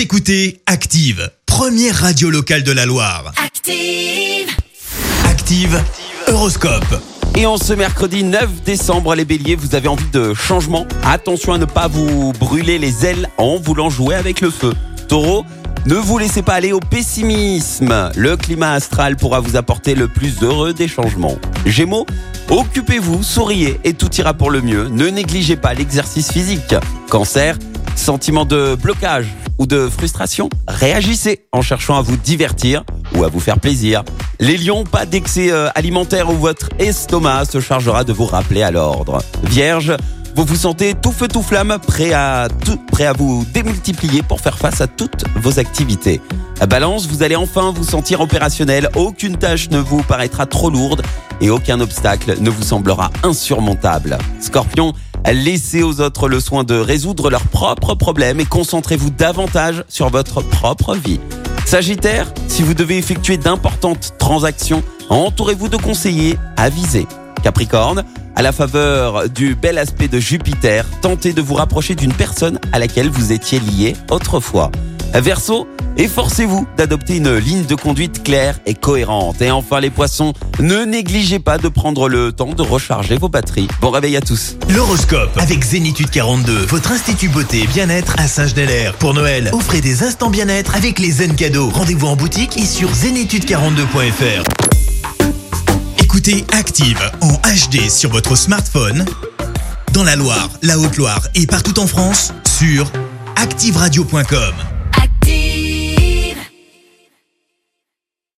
Vous écoutez Active, première radio locale de la Loire. Active. Active, Horoscope. Et en ce mercredi 9 décembre, les béliers, vous avez envie de changement? Attention à ne pas vous brûler les ailes en voulant jouer avec le feu. Taureau, ne vous laissez pas aller au pessimisme. Le climat astral pourra vous apporter le plus heureux des changements. Gémeaux, occupez-vous, souriez et tout ira pour le mieux. Ne négligez pas l'exercice physique. Cancer, sentiment de blocage ou de frustration, réagissez en cherchant à vous divertir ou à vous faire plaisir. Les lions, pas d'excès euh, alimentaire où votre estomac se chargera de vous rappeler à l'ordre. Vierge, vous vous sentez tout feu tout flamme, prêt à tout, prêt à vous démultiplier pour faire face à toutes vos activités. Balance, vous allez enfin vous sentir opérationnel, aucune tâche ne vous paraîtra trop lourde et aucun obstacle ne vous semblera insurmontable. Scorpion, laissez aux autres le soin de résoudre leurs propres problèmes et concentrez-vous davantage sur votre propre vie. Sagittaire, si vous devez effectuer d'importantes transactions, entourez-vous de conseillers avisés. Capricorne, à la faveur du bel aspect de Jupiter, tentez de vous rapprocher d'une personne à laquelle vous étiez lié autrefois. Verseau, efforcez-vous d'adopter une ligne de conduite claire et cohérente. Et enfin les poissons, ne négligez pas de prendre le temps de recharger vos batteries. Bon réveil à tous. L'horoscope avec Zénitude 42, votre institut beauté et bien-être à Saint-Genélaire. Pour Noël, offrez des instants bien-être avec les zen cadeaux. Rendez-vous en boutique et sur zénitude42.fr. Écoutez Active en HD sur votre smartphone, dans la Loire, la Haute-Loire et partout en France, sur activeradio.com.